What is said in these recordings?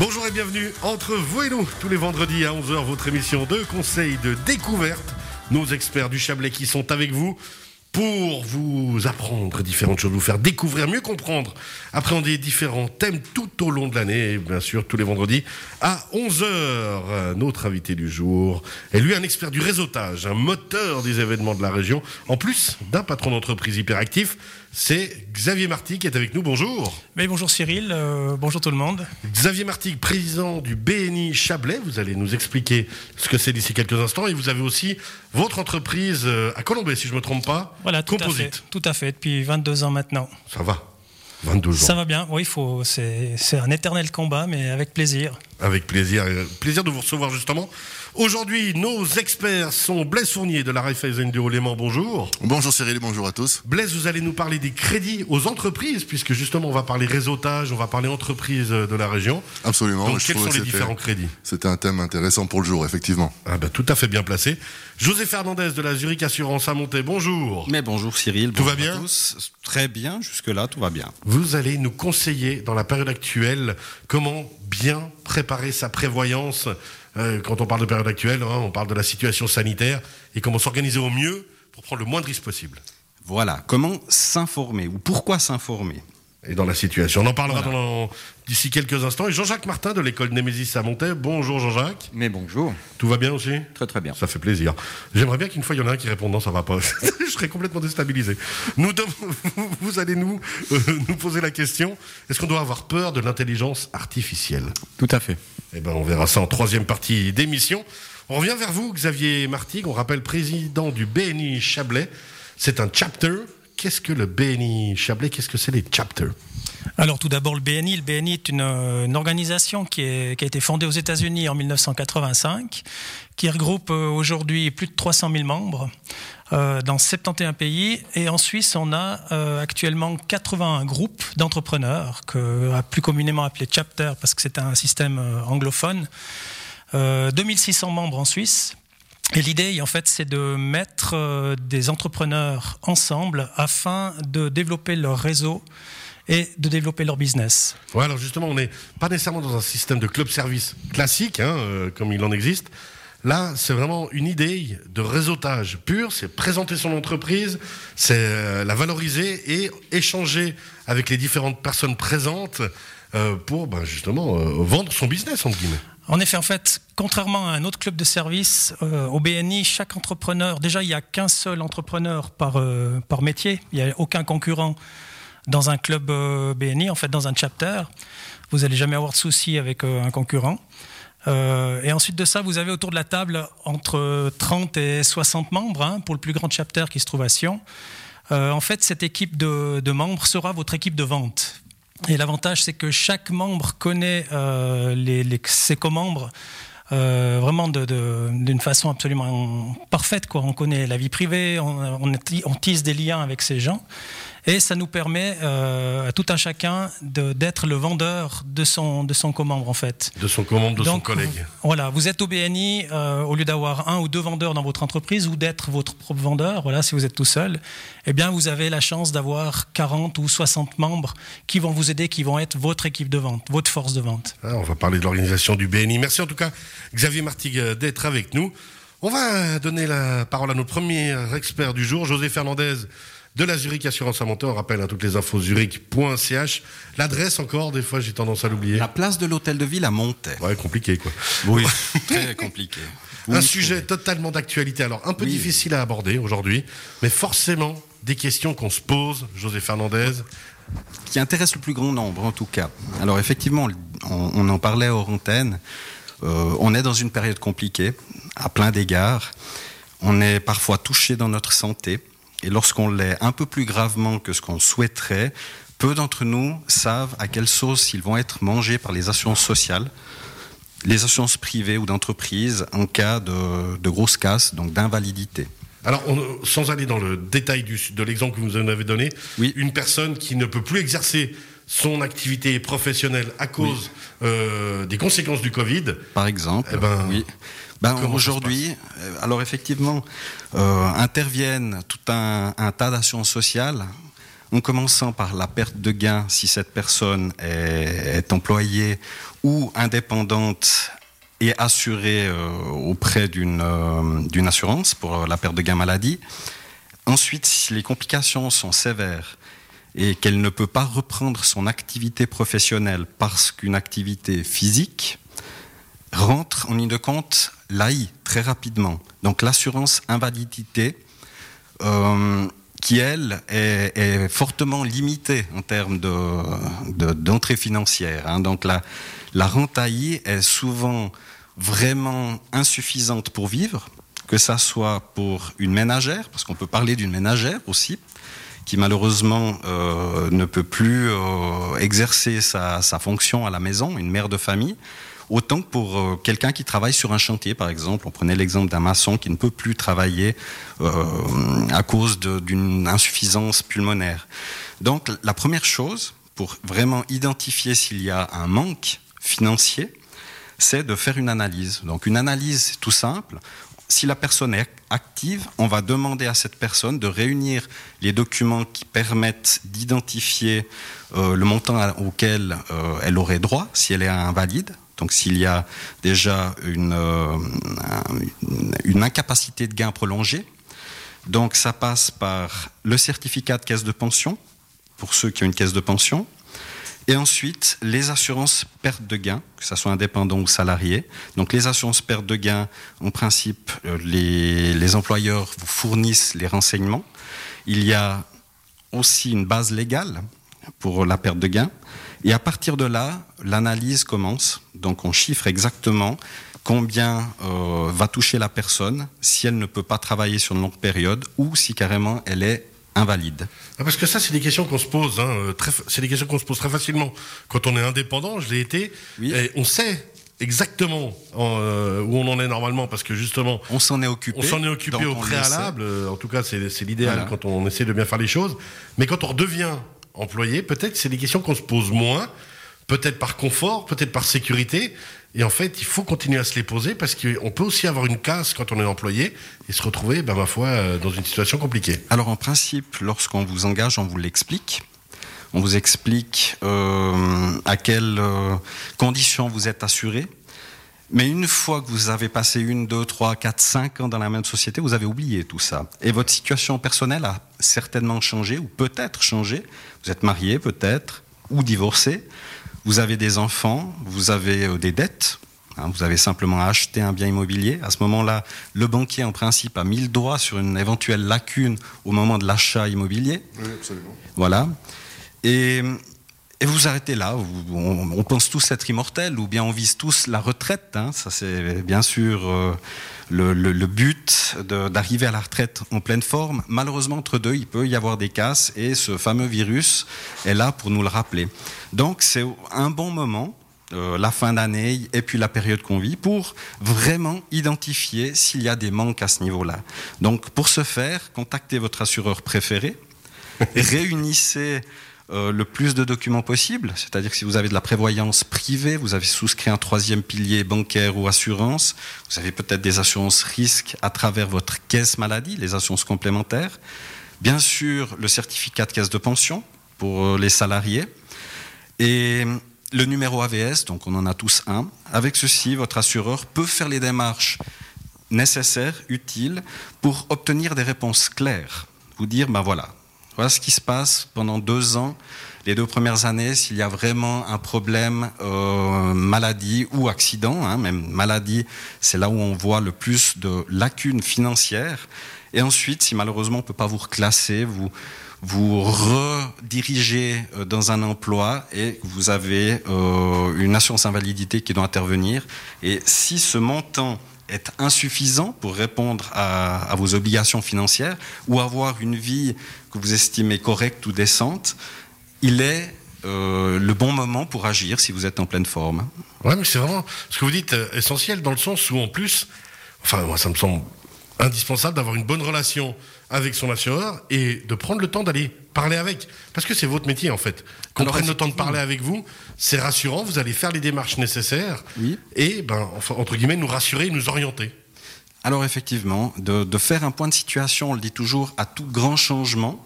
Bonjour et bienvenue entre vous et nous, tous les vendredis à 11h, votre émission de conseils de découverte. Nos experts du Chablais qui sont avec vous pour vous apprendre différentes choses, vous faire découvrir, mieux comprendre, appréhender différents thèmes tout au long de l'année, bien sûr tous les vendredis à 11h. Notre invité du jour est lui un expert du réseautage, un moteur des événements de la région, en plus d'un patron d'entreprise hyperactif. C'est Xavier Marty qui est avec nous. Bonjour. Mais bonjour Cyril, euh, bonjour tout le monde. Xavier Marty, président du BNI Chablais. Vous allez nous expliquer ce que c'est d'ici quelques instants. Et vous avez aussi votre entreprise euh, à Colombay, si je ne me trompe pas. Voilà, tout à fait. Tout à fait, depuis 22 ans maintenant. Ça va 22 ans. Ça va bien, oui, faut, c'est, c'est un éternel combat, mais avec plaisir. Avec plaisir. Plaisir de vous recevoir justement. Aujourd'hui, nos experts sont Blaise Fournier de la Raiffeisen du Haut-Léman. Bonjour. Bonjour Cyril, bonjour à tous. Blaise, vous allez nous parler des crédits aux entreprises, puisque justement, on va parler réseautage, on va parler entreprises de la région. Absolument. Donc, quels sont les différents crédits C'était un thème intéressant pour le jour, effectivement. Ah bah, tout à fait bien placé. José Fernandez de la Zurich Assurance à Monté, bonjour. Mais bonjour Cyril. Tout va bien à tous. Très bien, jusque-là, tout va bien. Vous allez nous conseiller dans la période actuelle comment bien préparer sa prévoyance euh, quand on parle de période actuelle, hein, on parle de la situation sanitaire et comment s'organiser au mieux pour prendre le moins de risques possible. Voilà, comment s'informer ou pourquoi s'informer? Et dans la situation. On en parlera d'ici quelques instants. Et Jean-Jacques Martin de l'école Némésis à Montaix. Bonjour Jean-Jacques. Mais bonjour. Tout va bien aussi? Très très bien. Ça fait plaisir. J'aimerais bien qu'une fois il y en a un qui réponde non, ça va pas. Je serais complètement déstabilisé. Nous, vous allez nous, euh, nous poser la question est-ce qu'on doit avoir peur de l'intelligence artificielle? Tout à fait. Eh ben, on verra ça en troisième partie d'émission. On revient vers vous, Xavier Martig. On rappelle président du BNI Chablais. C'est un chapter qu'est-ce que le BNI Chablais Qu'est-ce que c'est les chapters? Alors tout d'abord le BNI, le BNI est une, organisation qui, a été fondée aux États-Unis en 1985, qui regroupe euh, aujourd'hui plus de 300 000 membres euh, dans 71 pays. Et en Suisse, on a euh, actuellement 81 groupes d'entrepreneurs, plus communément appelé chapter parce que c'est un système anglophone. 2600 membres en Suisse, et l'idée, en fait, c'est de mettre euh, des entrepreneurs ensemble afin de développer leur réseau et de développer leur business. Ouais, alors justement, on n'est pas nécessairement dans un système de club-service classique, hein, euh, comme il en existe. Là, c'est vraiment une idée de réseautage pur, c'est présenter son entreprise, c'est euh, la valoriser et échanger avec les différentes personnes présentes pour ben, justement vendre son business, en guillemets. En effet, en fait, contrairement à un autre club de service, euh, au BNI, chaque entrepreneur, déjà, il n'y a qu'un seul entrepreneur par, euh, par métier. Il n'y a aucun concurrent dans un club euh, BNI, en fait, dans un chapter. Vous n'allez jamais avoir de soucis avec un concurrent. et ensuite de ça, vous avez autour de la table entre 30 et 60 membres hein, pour le plus grand chapter qui se trouve à Sion. en fait, cette équipe de, de membres sera votre équipe de vente. Et l'avantage, c'est que chaque membre connaît euh, les, ses co-membres euh, vraiment d'une façon absolument parfaite. Quoi. On connaît la vie privée, on, on, tisse des liens avec ces gens. Et ça nous permet euh, à tout un chacun d'être le vendeur de son, de son co-membre, en fait. De son co-membre, de son collègue. Voilà, vous êtes au BNI, euh, au lieu d'avoir un ou deux vendeurs dans votre entreprise ou d'être votre propre vendeur, voilà, si vous êtes tout seul, eh bien, vous avez la chance d'avoir 40 ou 60 membres qui vont vous aider, qui vont être votre équipe de vente, votre force de vente. Ah, on va parler de l'organisation du BNI. Merci en tout cas, Xavier Martigue, euh, d'être avec nous. On va donner la parole à notre premier expert du jour, José Fernandez de la Zurich Assurance à Monter. On rappelle à hein, toutes les infos zurich.ch. L'adresse encore, des fois j'ai tendance à l'oublier. La place de l'hôtel de ville à Monter. Ouais, compliqué quoi. Oui, très compliqué. un sujet totalement d'actualité, alors un peu difficile à aborder aujourd'hui, mais forcément des questions qu'on se pose, José Fernandez. Qui intéresse le plus grand nombre en tout cas. Alors effectivement, on, en parlait hors antenne. Euh, on est dans une période compliquée, à plein d'égards. On est parfois touché dans notre santé. Et lorsqu'on l'est un peu plus gravement que ce qu'on souhaiterait, peu d'entre nous savent à quelle sauce ils vont être mangés par les assurances sociales, les assurances privées ou d'entreprise en cas de, de grosse casse, donc d'invalidité. Alors, sans aller dans le détail de l'exemple que vous nous avez donné, oui. une personne qui ne peut plus exercer son activité professionnelle à cause euh, des conséquences du Covid. Par exemple, eh ben, oui. Ben, Aujourd'hui, euh, alors effectivement, euh, interviennent tout un, tas d'actions sociales en commençant par la perte de gain si cette personne est, employée ou indépendante et assurée euh, auprès euh, d'une assurance pour la perte de gain maladie. Ensuite, si les complications sont sévères et qu'elle ne peut pas reprendre son activité professionnelle parce qu'une activité physique rentre en ligne de compte l'AI très rapidement. Donc l'assurance invalidité, euh, qui elle est, fortement limitée en termes d'entrée de, financière. Hein. Donc la, la rente AI est souvent vraiment insuffisante pour vivre, que ça soit pour une ménagère, parce qu'on peut parler d'une ménagère aussi, qui malheureusement euh, ne peut plus euh, exercer sa, sa, fonction à la maison, une mère de famille, autant que pour euh, quelqu'un qui travaille sur un chantier, par exemple. On prenait l'exemple d'un maçon qui ne peut plus travailler euh, à cause d'une insuffisance pulmonaire. Donc la première chose, pour vraiment identifier s'il y a un manque financier, c'est de faire une analyse. Donc une analyse tout simple. Si la personne est active, on va demander à cette personne de réunir les documents qui permettent d'identifier euh, le montant auquel elle aurait droit si elle est invalide. Donc s'il y a déjà une, euh, incapacité de gain prolongée, donc ça passe par le certificat de caisse de pension, pour ceux qui ont une caisse de pension, et ensuite les assurances perte de gain, que ce soit indépendant ou salarié. Donc les assurances perte de gain, en principe, euh, les, les employeurs vous fournissent les renseignements. Il y a aussi une base légale pour la perte de gain. Et à partir de là, l'analyse commence. Donc on chiffre exactement combien euh, va toucher la personne si elle ne peut pas travailler sur une longue période ou si carrément elle est invalide. Ah, parce que ça, c'est des questions qu'on se pose. Hein, euh, c'est des questions qu'on se pose très facilement. Quand on est indépendant, je l'ai été, et on sait exactement euh, où on en est normalement parce que justement on s'en est occupé on s'en est occupé au préalable en tout cas c'est l'idéal quand on essaie de bien faire les choses mais quand on redevient employé, peut-être c'est des questions qu'on se pose moins, peut-être par confort, peut-être par sécurité. Et en fait, il faut continuer à se les poser parce qu'on peut aussi avoir une casse quand on est employé et se retrouver, ben, ma foi, euh, dans une situation compliquée. Alors en principe, lorsqu'on vous engage, on vous l'explique. On vous explique euh, à quelles euh, conditions vous êtes assuré. Mais une fois que vous avez passé une, deux, trois, quatre, cinq ans dans la même société, vous avez oublié tout ça. Et votre situation personnelle a certainement changé, ou peut-être changé. Vous êtes marié, peut-être, ou divorcé. Vous avez des enfants, vous avez euh, des dettes. Hein, vous avez simplement acheté un bien immobilier. À ce moment-là, le banquier, en principe, a mis le doigt sur une éventuelle lacune au moment de l'achat immobilier. Oui, absolument. Voilà. Et et vous arrêtez là. On, pense tous être immortels, ou bien on vise tous la retraite. Hein. Ça, c'est bien sûr euh, le, but d'arriver à la retraite en pleine forme. Malheureusement, entre deux, il peut y avoir des casses, et ce fameux virus est là pour nous le rappeler. Donc, c'est un bon moment. Euh, la fin d'année et puis la période qu'on vit pour vraiment identifier s'il y a des manques à ce niveau-là. Donc pour ce faire, contactez votre assureur préféré, réunissez euh, le plus de documents possible, c'est-à-dire que si vous avez de la prévoyance privée, vous avez souscrit un troisième pilier bancaire ou assurance, vous avez peut-être des assurances risques à travers votre caisse maladie, les assurances complémentaires, bien sûr le certificat de caisse de pension pour euh, les salariés, et le numéro AVS, donc on en a tous un. Avec ceci, votre assureur peut faire les démarches nécessaires, utiles, pour obtenir des réponses claires. Vous dire, ben voilà, voilà ce qui se passe pendant deux ans, les deux premières années, s'il y a vraiment un problème euh, maladie ou accident, hein, même maladie, c'est là où on voit le plus de lacunes financières. Et ensuite, si malheureusement on ne peut pas vous reclasser, vous vous redirigez euh, dans un emploi et vous avez euh, une assurance invalidité qui doit intervenir. Et si ce montant est insuffisant pour répondre à, vos obligations financières ou avoir une vie que vous estimez correcte ou décente, il est euh, le bon moment pour agir si vous êtes en pleine forme. Oui, mais c'est vraiment ce que vous dites euh, essentiel dans le sens où en plus, enfin moi ça me semble indispensable d'avoir une bonne relation avec son assureur et de prendre le temps d'aller parler avec. Parce que c'est votre métier en fait. Qu'on prenne le temps de parler avec vous, c'est rassurant, vous allez faire les démarches nécessaires et, ben, entre guillemets, nous rassurer, nous orienter. Alors effectivement, de, faire un point de situation, on le dit toujours, à tout grand changement,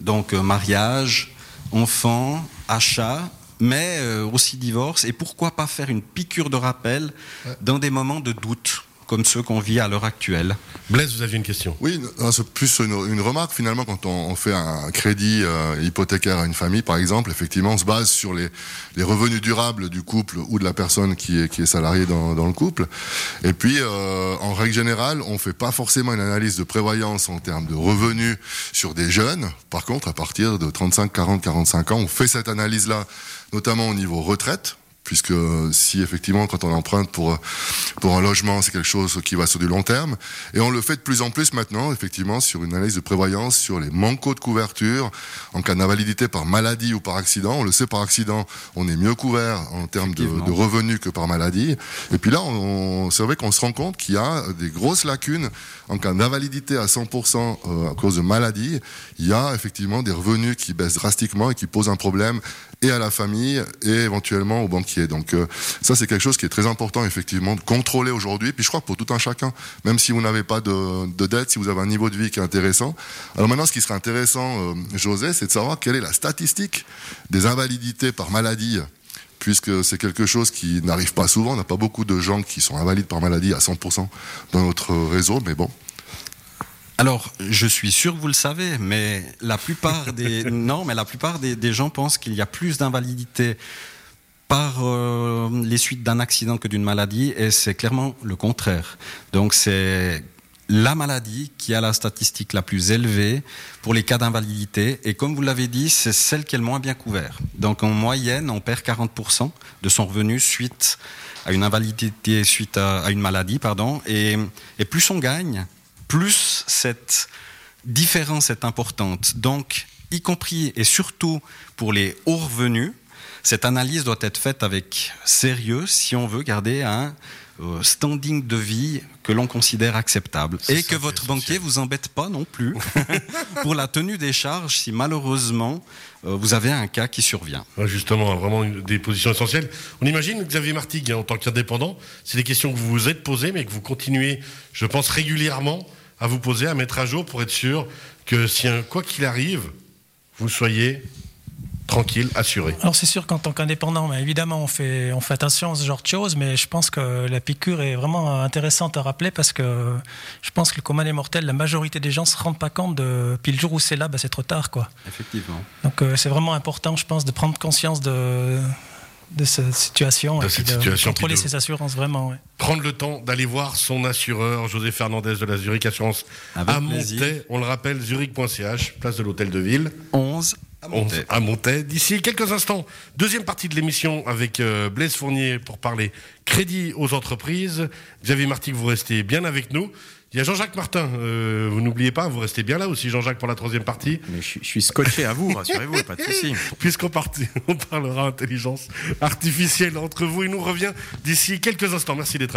Donc euh, mariage, enfant, achat, mais euh, aussi divorce. Et pourquoi pas faire une piqûre de rappel dans des moments de doute? Comme ceux qu'on vit à l'heure actuelle. Blaise, vous aviez une question Oui, c'est plus une, une, remarque finalement quand on, on fait un crédit euh, hypothécaire à une famille, par exemple. Effectivement, on se base sur les, les, revenus durables du couple ou de la personne qui est, qui est salariée dans, dans le couple. Et puis, euh, en règle générale, on fait pas forcément une analyse de prévoyance en termes de revenus sur des jeunes. Par contre, à partir de 35, 40, 45 ans, on fait cette analyse-là, notamment au niveau retraite puisque si effectivement quand on emprunte pour pour un logement c'est quelque chose qui va sur du long terme. Et on le fait de plus en plus maintenant effectivement sur une analyse de prévoyance sur les manquos de couverture en cas d'invalidité par maladie ou par accident. On le sait par accident on est mieux couvert en termes de, de, revenus que par maladie. Et puis là on, c'est vrai qu'on se rend compte qu'il y a des grosses lacunes. En cas d'invalidité à 100% euh, à cause de maladie il y a effectivement des revenus qui baissent drastiquement et qui posent un problème et à la famille et éventuellement aux banquiers. Donc euh, ça c'est quelque chose qui est très important effectivement de contrôler aujourd'hui. Puis je crois pour tout un chacun, même si vous n'avez pas de, de, dette, si vous avez un niveau de vie qui est intéressant. Alors maintenant ce qui serait intéressant, euh, José, c'est de savoir quelle est la statistique des invalidités par maladie puisque c'est quelque chose qui n'arrive pas souvent. On n'a pas beaucoup de gens qui sont invalides par maladie à 100% dans notre réseau, mais bon, alors, je suis sûr que vous le savez, mais la plupart des non, mais la plupart des, des gens pensent qu'il y a plus d'invalidité par euh, les suites d'un accident que d'une maladie, et c'est clairement le contraire. Donc, c'est la maladie qui a la statistique la plus élevée pour les cas d'invalidité. Et comme vous l'avez dit, c'est celle qui est le moins bien couverte. Donc en moyenne, on perd 40% de son revenu suite à une invalidité, suite à, une maladie, pardon. Et, et plus on gagne, plus cette différence est importante. Donc, y compris et surtout pour les hauts revenus, cette analyse doit être faite avec sérieux si on veut garder un standing de vie que l'on considère acceptable et que votre banquier vous embête pas non plus pour la tenue des charges si malheureusement vous avez un cas qui survient. Justement, vraiment des positions essentielles. On imagine Xavier Martigues en tant qu'indépendant, c'est des questions que vous vous êtes posées mais que vous continuez, je pense régulièrement à vous poser, à mettre à jour pour être sûr que si un quoi qu'il arrive, vous soyez tranquille, assuré. Alors c'est sûr qu'en tant qu'indépendant, mais évidemment on fait, on fait attention à ce genre de choses, mais je pense que la piqûre est vraiment intéressante à rappeler parce que je pense que le commun des mortels, la majorité des gens se rendent pas compte de puis le jour où c'est là, bah, c'est trop tard quoi. Effectivement. Donc euh, c'est vraiment important, je pense, de prendre conscience de de cette situation de et cette de situation, contrôler de- ses assurances vraiment. Ouais. Prendre le temps d'aller voir son assureur, José Fernandez de la Zurich Assurance Avec à plaisir. On le rappelle, zurich.ch, place de l'hôtel de ville. 11 à On- monter. à Montaix. D'ici quelques instants, deuxième partie de l'émission avec euh, Blaise Fournier pour parler crédit aux entreprises. Xavier Marty, vous restez bien avec nous. Il y a Jean-Jacques Martin, euh, vous n'oubliez pas, vous restez bien là aussi, Jean-Jacques, pour la troisième partie, Mais je, suis- je suis scotché à vous, rassurez-vous, pas de souci. puisqu'on on parlera intelligence artificielle entre vous et nous revient d'ici quelques instants. Merci d'être